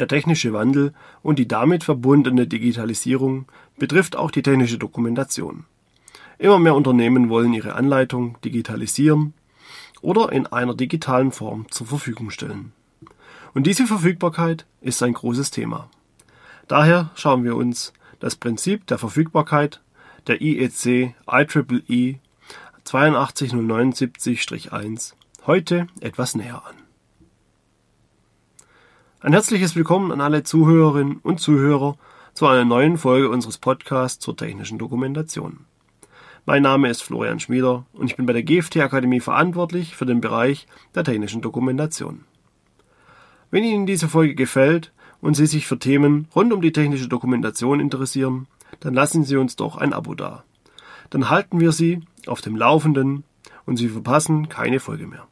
Der technische Wandel und die damit verbundene Digitalisierung betrifft auch die technische Dokumentation. Immer mehr Unternehmen wollen ihre Anleitung digitalisieren oder in einer digitalen Form zur Verfügung stellen. Und diese Verfügbarkeit ist ein großes Thema. Daher schauen wir uns das Prinzip der Verfügbarkeit der IEC IEEE 82079-1 heute etwas näher an. Ein herzliches Willkommen an alle Zuhörerinnen und Zuhörer zu einer neuen Folge unseres Podcasts zur technischen Dokumentation. Mein Name ist Florian Schmieder und ich bin bei der GFT Akademie verantwortlich für den Bereich der technischen Dokumentation. Wenn Ihnen diese Folge gefällt und Sie sich für Themen rund um die technische Dokumentation interessieren, dann lassen Sie uns doch ein Abo da. Dann halten wir Sie auf dem Laufenden und Sie verpassen keine Folge mehr.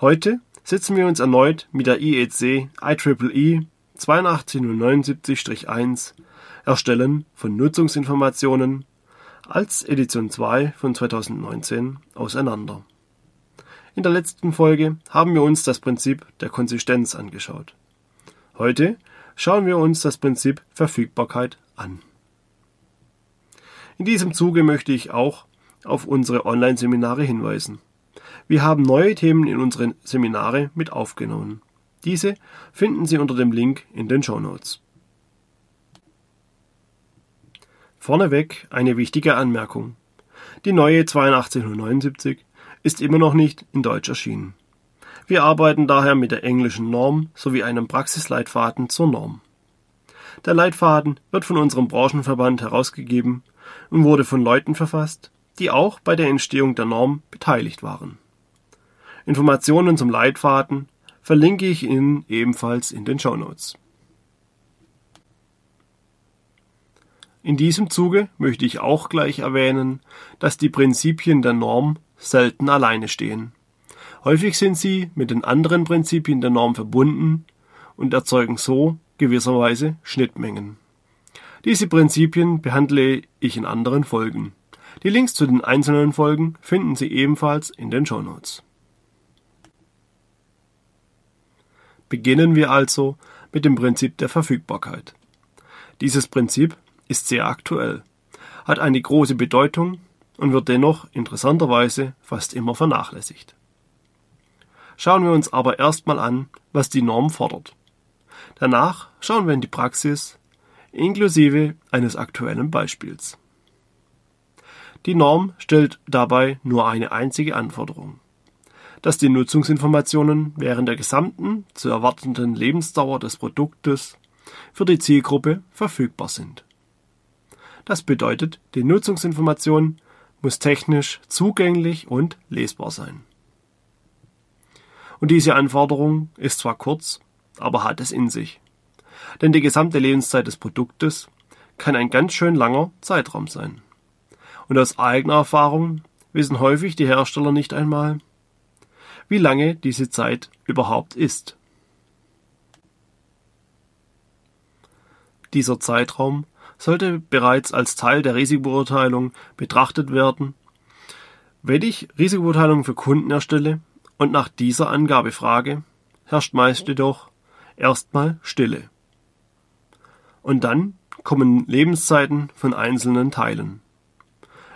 Heute setzen wir uns erneut mit der IEC IEEE 82079-1 Erstellen von Nutzungsinformationen als Edition 2 von 2019 auseinander. In der letzten Folge haben wir uns das Prinzip der Konsistenz angeschaut. Heute schauen wir uns das Prinzip Verfügbarkeit an. In diesem Zuge möchte ich auch auf unsere Online-Seminare hinweisen. Wir haben neue Themen in unsere Seminare mit aufgenommen. Diese finden Sie unter dem Link in den Show Notes. Vorneweg eine wichtige Anmerkung. Die neue 8279 ist immer noch nicht in Deutsch erschienen. Wir arbeiten daher mit der englischen Norm sowie einem Praxisleitfaden zur Norm. Der Leitfaden wird von unserem Branchenverband herausgegeben und wurde von Leuten verfasst, die auch bei der Entstehung der Norm beteiligt waren. Informationen zum Leitfaden verlinke ich Ihnen ebenfalls in den Show Notes. In diesem Zuge möchte ich auch gleich erwähnen, dass die Prinzipien der Norm selten alleine stehen. Häufig sind sie mit den anderen Prinzipien der Norm verbunden und erzeugen so gewisserweise Schnittmengen. Diese Prinzipien behandle ich in anderen Folgen. Die Links zu den einzelnen Folgen finden Sie ebenfalls in den Show Notes. Beginnen wir also mit dem Prinzip der Verfügbarkeit. Dieses Prinzip ist sehr aktuell, hat eine große Bedeutung und wird dennoch interessanterweise fast immer vernachlässigt. Schauen wir uns aber erstmal an, was die Norm fordert. Danach schauen wir in die Praxis, inklusive eines aktuellen Beispiels. Die Norm stellt dabei nur eine einzige Anforderung dass die Nutzungsinformationen während der gesamten zu erwartenden Lebensdauer des Produktes für die Zielgruppe verfügbar sind. Das bedeutet, die Nutzungsinformation muss technisch zugänglich und lesbar sein. Und diese Anforderung ist zwar kurz, aber hat es in sich. Denn die gesamte Lebenszeit des Produktes kann ein ganz schön langer Zeitraum sein. Und aus eigener Erfahrung wissen häufig die Hersteller nicht einmal, wie lange diese Zeit überhaupt ist. Dieser Zeitraum sollte bereits als Teil der Risikobeurteilung betrachtet werden. Wenn ich Risikobeurteilung für Kunden erstelle und nach dieser Angabe frage, herrscht meist jedoch erstmal Stille. Und dann kommen Lebenszeiten von einzelnen Teilen.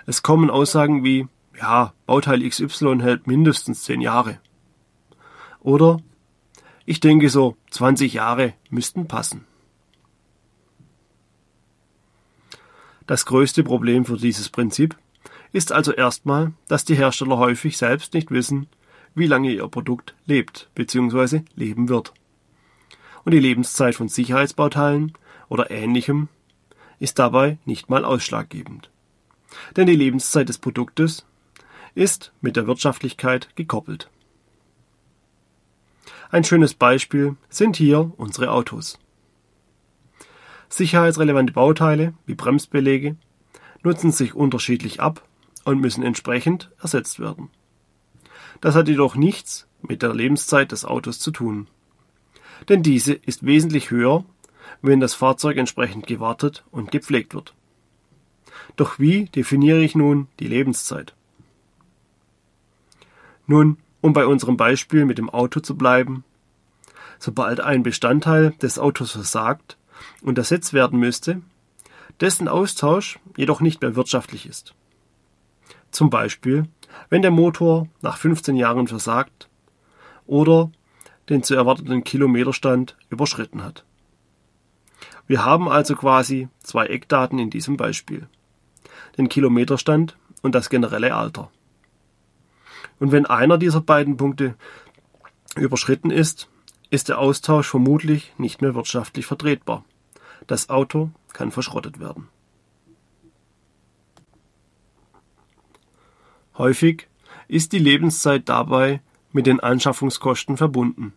Es kommen Aussagen wie ja, Bauteil XY hält mindestens zehn Jahre. Oder ich denke so 20 Jahre müssten passen. Das größte Problem für dieses Prinzip ist also erstmal, dass die Hersteller häufig selbst nicht wissen, wie lange ihr Produkt lebt bzw. leben wird. Und die Lebenszeit von Sicherheitsbauteilen oder ähnlichem ist dabei nicht mal ausschlaggebend. Denn die Lebenszeit des Produktes ist mit der Wirtschaftlichkeit gekoppelt. Ein schönes Beispiel sind hier unsere Autos. Sicherheitsrelevante Bauteile wie Bremsbeläge nutzen sich unterschiedlich ab und müssen entsprechend ersetzt werden. Das hat jedoch nichts mit der Lebenszeit des Autos zu tun. Denn diese ist wesentlich höher, wenn das Fahrzeug entsprechend gewartet und gepflegt wird. Doch wie definiere ich nun die Lebenszeit? Nun, um bei unserem Beispiel mit dem Auto zu bleiben, sobald ein Bestandteil des Autos versagt und ersetzt werden müsste, dessen Austausch jedoch nicht mehr wirtschaftlich ist. Zum Beispiel, wenn der Motor nach 15 Jahren versagt oder den zu erwarteten Kilometerstand überschritten hat. Wir haben also quasi zwei Eckdaten in diesem Beispiel. Den Kilometerstand und das generelle Alter. Und wenn einer dieser beiden Punkte überschritten ist, ist der Austausch vermutlich nicht mehr wirtschaftlich vertretbar. Das Auto kann verschrottet werden. Häufig ist die Lebenszeit dabei mit den Anschaffungskosten verbunden.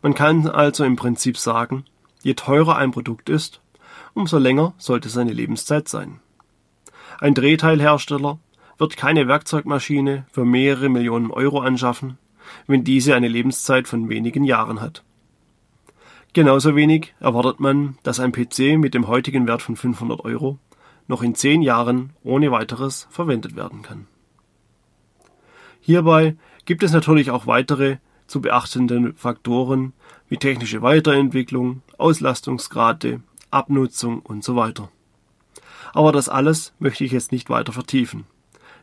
Man kann also im Prinzip sagen, je teurer ein Produkt ist, umso länger sollte seine Lebenszeit sein. Ein Drehteilhersteller wird keine Werkzeugmaschine für mehrere Millionen Euro anschaffen, wenn diese eine Lebenszeit von wenigen Jahren hat. Genauso wenig erwartet man, dass ein PC mit dem heutigen Wert von 500 Euro noch in zehn Jahren ohne weiteres verwendet werden kann. Hierbei gibt es natürlich auch weitere zu beachtende Faktoren wie technische Weiterentwicklung, Auslastungsgrade, Abnutzung und so weiter. Aber das alles möchte ich jetzt nicht weiter vertiefen,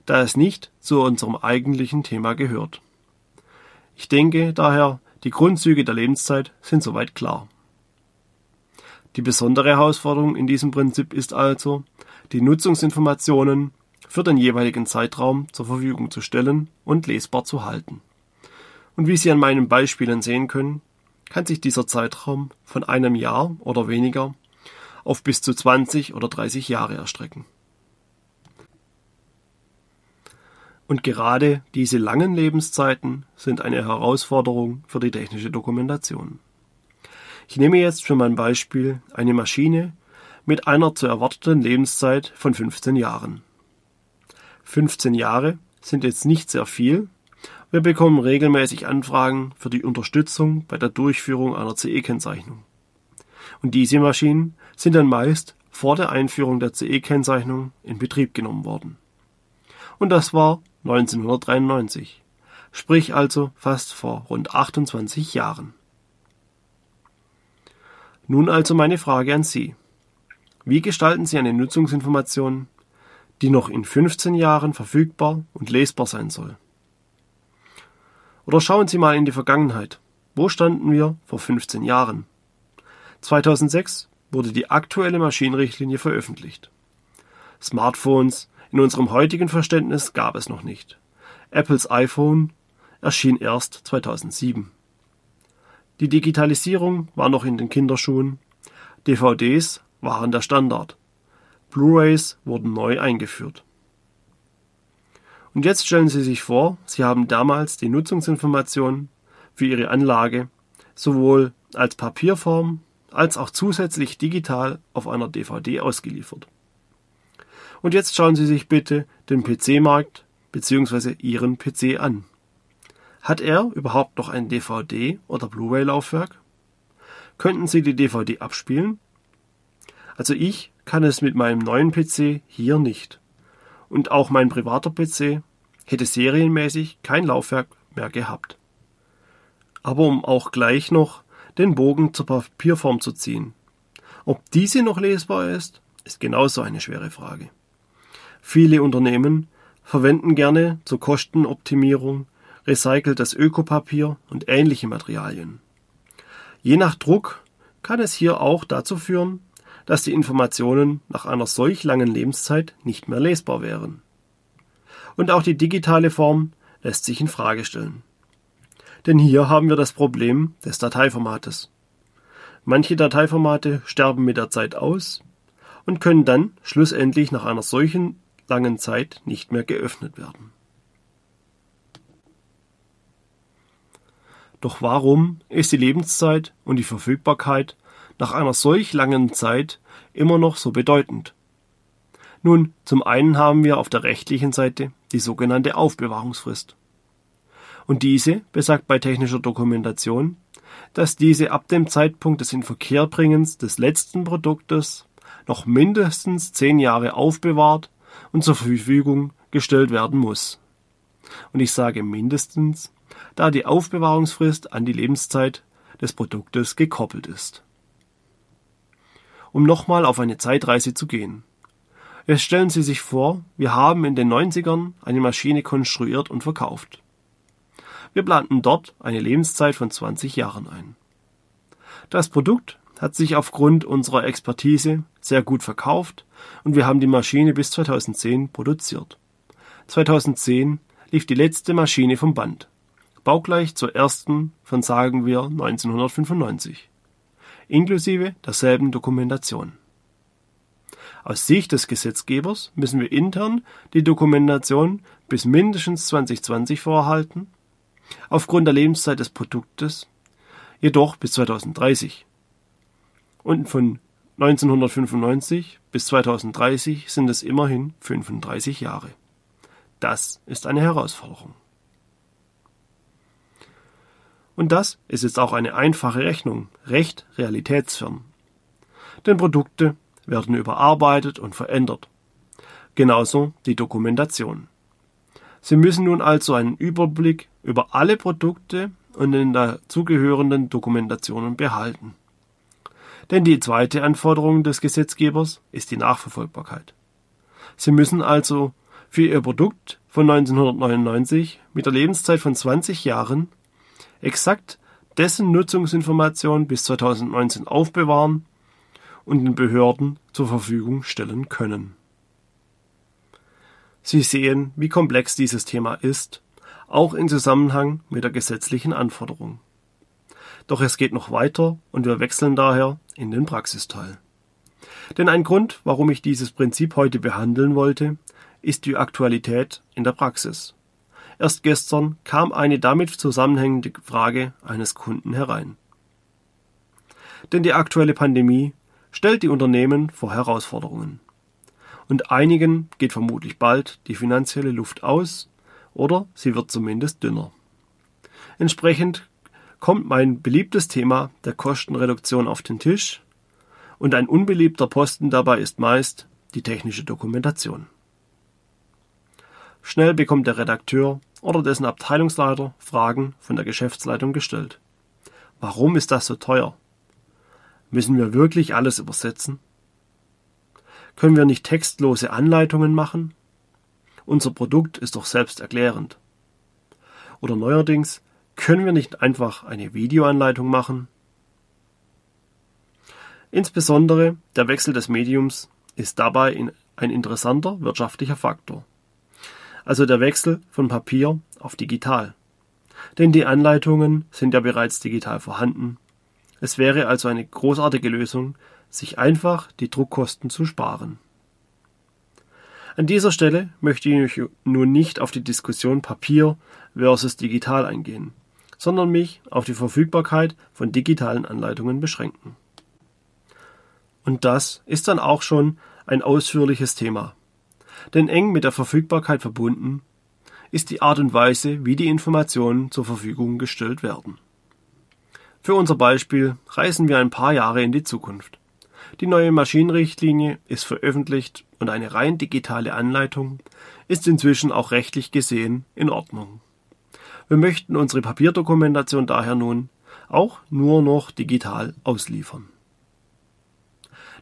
da es nicht zu unserem eigentlichen Thema gehört. Ich denke daher, die Grundzüge der Lebenszeit sind soweit klar. Die besondere Herausforderung in diesem Prinzip ist also, die Nutzungsinformationen für den jeweiligen Zeitraum zur Verfügung zu stellen und lesbar zu halten. Und wie Sie an meinen Beispielen sehen können, kann sich dieser Zeitraum von einem Jahr oder weniger auf bis zu 20 oder 30 Jahre erstrecken. Und gerade diese langen Lebenszeiten sind eine Herausforderung für die technische Dokumentation. Ich nehme jetzt für mein Beispiel eine Maschine mit einer zu erwarteten Lebenszeit von 15 Jahren. 15 Jahre sind jetzt nicht sehr viel. Wir bekommen regelmäßig Anfragen für die Unterstützung bei der Durchführung einer CE-Kennzeichnung. Und diese Maschinen sind dann meist vor der Einführung der CE-Kennzeichnung in Betrieb genommen worden. Und das war 1993, sprich also fast vor rund 28 Jahren. Nun also meine Frage an Sie. Wie gestalten Sie eine Nutzungsinformation, die noch in 15 Jahren verfügbar und lesbar sein soll? Oder schauen Sie mal in die Vergangenheit. Wo standen wir vor 15 Jahren? 2006 wurde die aktuelle Maschinenrichtlinie veröffentlicht. Smartphones, in unserem heutigen Verständnis gab es noch nicht. Apples iPhone erschien erst 2007. Die Digitalisierung war noch in den Kinderschuhen. DVDs waren der Standard. Blu-rays wurden neu eingeführt. Und jetzt stellen Sie sich vor, Sie haben damals die Nutzungsinformationen für Ihre Anlage sowohl als Papierform als auch zusätzlich digital auf einer DVD ausgeliefert. Und jetzt schauen Sie sich bitte den PC-Markt bzw. Ihren PC an. Hat er überhaupt noch ein DVD- oder Blu-ray-Laufwerk? Könnten Sie die DVD abspielen? Also ich kann es mit meinem neuen PC hier nicht. Und auch mein privater PC hätte serienmäßig kein Laufwerk mehr gehabt. Aber um auch gleich noch den Bogen zur Papierform zu ziehen. Ob diese noch lesbar ist, ist genauso eine schwere Frage. Viele Unternehmen verwenden gerne zur Kostenoptimierung recyceltes Ökopapier und ähnliche Materialien. Je nach Druck kann es hier auch dazu führen, dass die Informationen nach einer solch langen Lebenszeit nicht mehr lesbar wären. Und auch die digitale Form lässt sich in Frage stellen. Denn hier haben wir das Problem des Dateiformates. Manche Dateiformate sterben mit der Zeit aus und können dann schlussendlich nach einer solchen langen Zeit nicht mehr geöffnet werden. Doch warum ist die Lebenszeit und die Verfügbarkeit nach einer solch langen Zeit immer noch so bedeutend? Nun, zum einen haben wir auf der rechtlichen Seite die sogenannte Aufbewahrungsfrist. Und diese besagt bei technischer Dokumentation, dass diese ab dem Zeitpunkt des Inverkehrbringens des letzten Produktes noch mindestens zehn Jahre aufbewahrt und zur Verfügung gestellt werden muss. Und ich sage mindestens, da die Aufbewahrungsfrist an die Lebenszeit des Produktes gekoppelt ist. Um nochmal auf eine Zeitreise zu gehen. Jetzt stellen Sie sich vor, wir haben in den 90ern eine Maschine konstruiert und verkauft. Wir planten dort eine Lebenszeit von 20 Jahren ein. Das Produkt hat sich aufgrund unserer Expertise sehr gut verkauft und wir haben die Maschine bis 2010 produziert. 2010 lief die letzte Maschine vom Band, baugleich zur ersten von sagen wir 1995, inklusive derselben Dokumentation. Aus Sicht des Gesetzgebers müssen wir intern die Dokumentation bis mindestens 2020 vorhalten, aufgrund der Lebenszeit des Produktes jedoch bis 2030. Und von 1995 bis 2030 sind es immerhin 35 Jahre. Das ist eine Herausforderung. Und das ist jetzt auch eine einfache Rechnung, recht realitätsfern. Denn Produkte werden überarbeitet und verändert. Genauso die Dokumentation. Sie müssen nun also einen Überblick über alle Produkte und den dazugehörenden Dokumentationen behalten. Denn die zweite Anforderung des Gesetzgebers ist die Nachverfolgbarkeit. Sie müssen also für Ihr Produkt von 1999 mit der Lebenszeit von 20 Jahren exakt dessen Nutzungsinformation bis 2019 aufbewahren und den Behörden zur Verfügung stellen können. Sie sehen, wie komplex dieses Thema ist, auch in Zusammenhang mit der gesetzlichen Anforderung. Doch es geht noch weiter und wir wechseln daher in den Praxisteil. Denn ein Grund, warum ich dieses Prinzip heute behandeln wollte, ist die Aktualität in der Praxis. Erst gestern kam eine damit zusammenhängende Frage eines Kunden herein. Denn die aktuelle Pandemie stellt die Unternehmen vor Herausforderungen. Und einigen geht vermutlich bald die finanzielle Luft aus oder sie wird zumindest dünner. Entsprechend kommt mein beliebtes Thema der Kostenreduktion auf den Tisch und ein unbeliebter Posten dabei ist meist die technische Dokumentation. Schnell bekommt der Redakteur oder dessen Abteilungsleiter Fragen von der Geschäftsleitung gestellt. Warum ist das so teuer? Müssen wir wirklich alles übersetzen? Können wir nicht textlose Anleitungen machen? Unser Produkt ist doch selbsterklärend. Oder neuerdings, können wir nicht einfach eine Videoanleitung machen? Insbesondere der Wechsel des Mediums ist dabei ein interessanter wirtschaftlicher Faktor. Also der Wechsel von Papier auf digital. Denn die Anleitungen sind ja bereits digital vorhanden es wäre also eine großartige Lösung, sich einfach die Druckkosten zu sparen. An dieser Stelle möchte ich nun nicht auf die Diskussion Papier versus digital eingehen, sondern mich auf die Verfügbarkeit von digitalen Anleitungen beschränken. Und das ist dann auch schon ein ausführliches Thema. Denn eng mit der Verfügbarkeit verbunden ist die Art und Weise, wie die Informationen zur Verfügung gestellt werden. Für unser Beispiel reisen wir ein paar Jahre in die Zukunft. Die neue Maschinenrichtlinie ist veröffentlicht und eine rein digitale Anleitung ist inzwischen auch rechtlich gesehen in Ordnung. Wir möchten unsere Papierdokumentation daher nun auch nur noch digital ausliefern.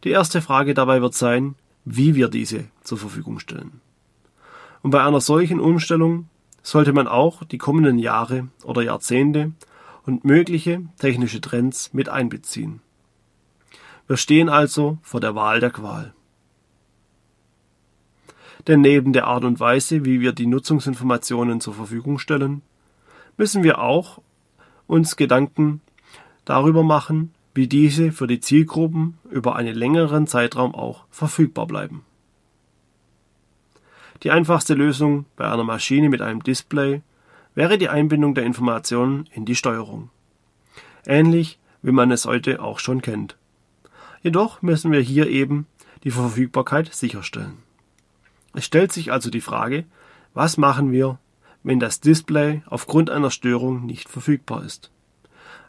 Die erste Frage dabei wird sein, wie wir diese zur Verfügung stellen. Und bei einer solchen Umstellung sollte man auch die kommenden Jahre oder Jahrzehnte und mögliche technische Trends mit einbeziehen. Wir stehen also vor der Wahl der Qual. Denn neben der Art und Weise, wie wir die Nutzungsinformationen zur Verfügung stellen, müssen wir auch uns Gedanken darüber machen, wie diese für die Zielgruppen über einen längeren Zeitraum auch verfügbar bleiben. Die einfachste Lösung bei einer Maschine mit einem Display wäre die Einbindung der Informationen in die Steuerung. Ähnlich wie man es heute auch schon kennt. Jedoch müssen wir hier eben die Verfügbarkeit sicherstellen. Es stellt sich also die Frage, was machen wir, wenn das Display aufgrund einer Störung nicht verfügbar ist?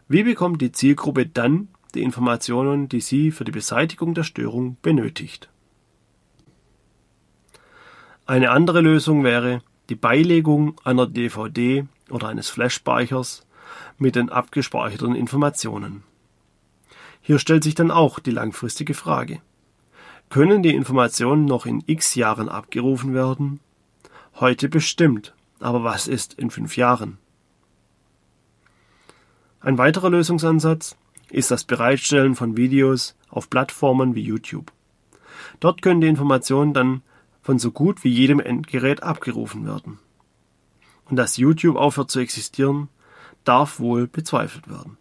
Wie bekommt die Zielgruppe dann die Informationen, die sie für die Beseitigung der Störung benötigt? Eine andere Lösung wäre, die Beilegung einer DVD oder eines Flash-Speichers mit den abgespeicherten Informationen. Hier stellt sich dann auch die langfristige Frage. Können die Informationen noch in x Jahren abgerufen werden? Heute bestimmt, aber was ist in fünf Jahren? Ein weiterer Lösungsansatz ist das Bereitstellen von Videos auf Plattformen wie YouTube. Dort können die Informationen dann von so gut wie jedem Endgerät abgerufen werden. Und dass YouTube aufhört zu existieren, darf wohl bezweifelt werden.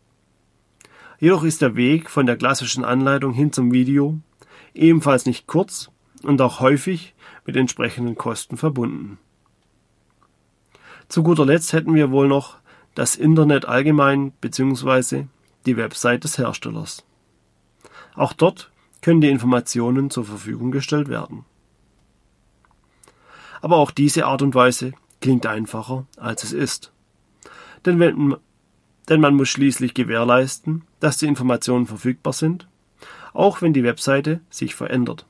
Jedoch ist der Weg von der klassischen Anleitung hin zum Video ebenfalls nicht kurz und auch häufig mit entsprechenden Kosten verbunden. Zu guter Letzt hätten wir wohl noch das Internet allgemein bzw. die Website des Herstellers. Auch dort können die Informationen zur Verfügung gestellt werden. Aber auch diese Art und Weise klingt einfacher, als es ist. Denn, wenn, denn man muss schließlich gewährleisten, dass die Informationen verfügbar sind, auch wenn die Webseite sich verändert.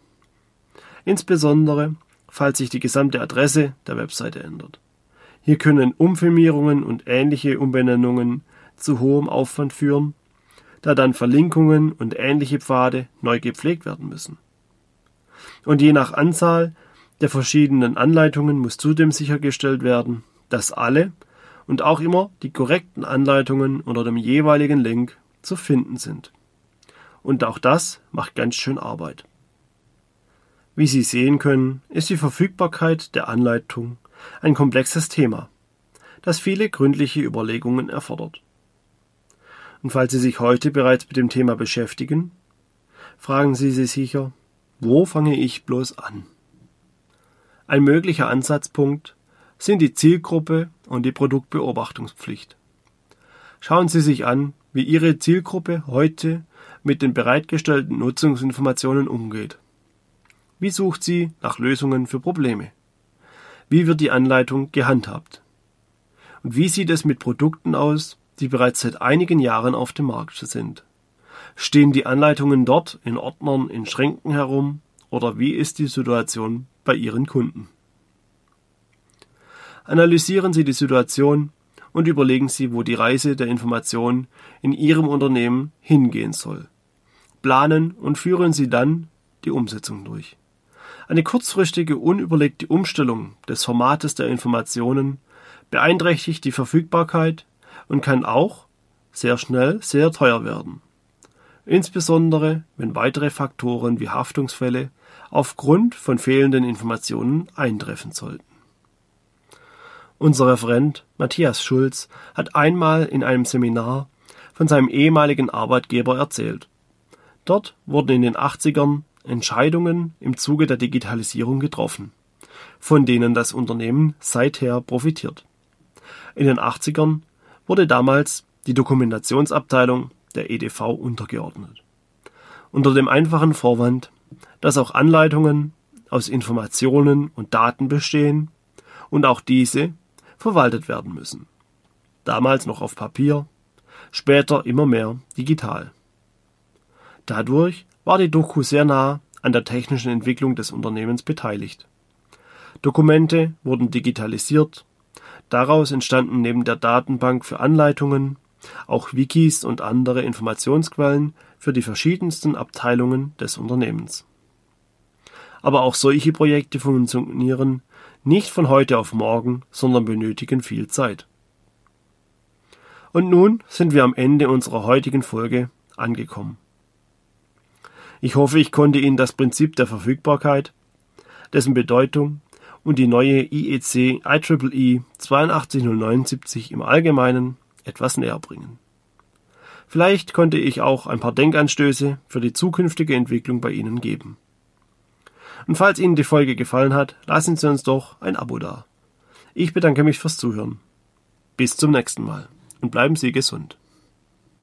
Insbesondere, falls sich die gesamte Adresse der Webseite ändert. Hier können Umfirmierungen und ähnliche Umbenennungen zu hohem Aufwand führen, da dann Verlinkungen und ähnliche Pfade neu gepflegt werden müssen. Und je nach Anzahl der verschiedenen Anleitungen muss zudem sichergestellt werden, dass alle und auch immer die korrekten Anleitungen unter dem jeweiligen Link zu finden sind. Und auch das macht ganz schön Arbeit. Wie Sie sehen können, ist die Verfügbarkeit der Anleitung ein komplexes Thema, das viele gründliche Überlegungen erfordert. Und falls Sie sich heute bereits mit dem Thema beschäftigen, fragen Sie sich sicher, wo fange ich bloß an? Ein möglicher Ansatzpunkt sind die Zielgruppe und die Produktbeobachtungspflicht. Schauen Sie sich an, wie Ihre Zielgruppe heute mit den bereitgestellten Nutzungsinformationen umgeht. Wie sucht sie nach Lösungen für Probleme? Wie wird die Anleitung gehandhabt? Und wie sieht es mit Produkten aus, die bereits seit einigen Jahren auf dem Markt sind? Stehen die Anleitungen dort in Ordnern in Schränken herum oder wie ist die Situation bei Ihren Kunden? Analysieren Sie die Situation und überlegen Sie, wo die Reise der Information in Ihrem Unternehmen hingehen soll. Planen und führen Sie dann die Umsetzung durch. Eine kurzfristige, unüberlegte Umstellung des Formates der Informationen beeinträchtigt die Verfügbarkeit und kann auch sehr schnell sehr teuer werden. Insbesondere wenn weitere Faktoren wie Haftungsfälle aufgrund von fehlenden Informationen eintreffen sollten. Unser Referent Matthias Schulz hat einmal in einem Seminar von seinem ehemaligen Arbeitgeber erzählt. Dort wurden in den 80ern Entscheidungen im Zuge der Digitalisierung getroffen, von denen das Unternehmen seither profitiert. In den 80ern wurde damals die Dokumentationsabteilung der EDV untergeordnet. Unter dem einfachen Vorwand, dass auch Anleitungen aus Informationen und Daten bestehen und auch diese verwaltet werden müssen. Damals noch auf Papier, später immer mehr digital. Dadurch war die Doku sehr nah an der technischen Entwicklung des Unternehmens beteiligt. Dokumente wurden digitalisiert, daraus entstanden neben der Datenbank für Anleitungen auch Wikis und andere Informationsquellen für die verschiedensten Abteilungen des Unternehmens. Aber auch solche Projekte funktionieren nicht von heute auf morgen, sondern benötigen viel Zeit. Und nun sind wir am Ende unserer heutigen Folge angekommen. Ich hoffe, ich konnte Ihnen das Prinzip der Verfügbarkeit, dessen Bedeutung und die neue IEC IEEE 82079 im Allgemeinen etwas näher bringen. Vielleicht konnte ich auch ein paar Denkanstöße für die zukünftige Entwicklung bei Ihnen geben. Und falls Ihnen die Folge gefallen hat, lassen Sie uns doch ein Abo da. Ich bedanke mich fürs Zuhören. Bis zum nächsten Mal und bleiben Sie gesund.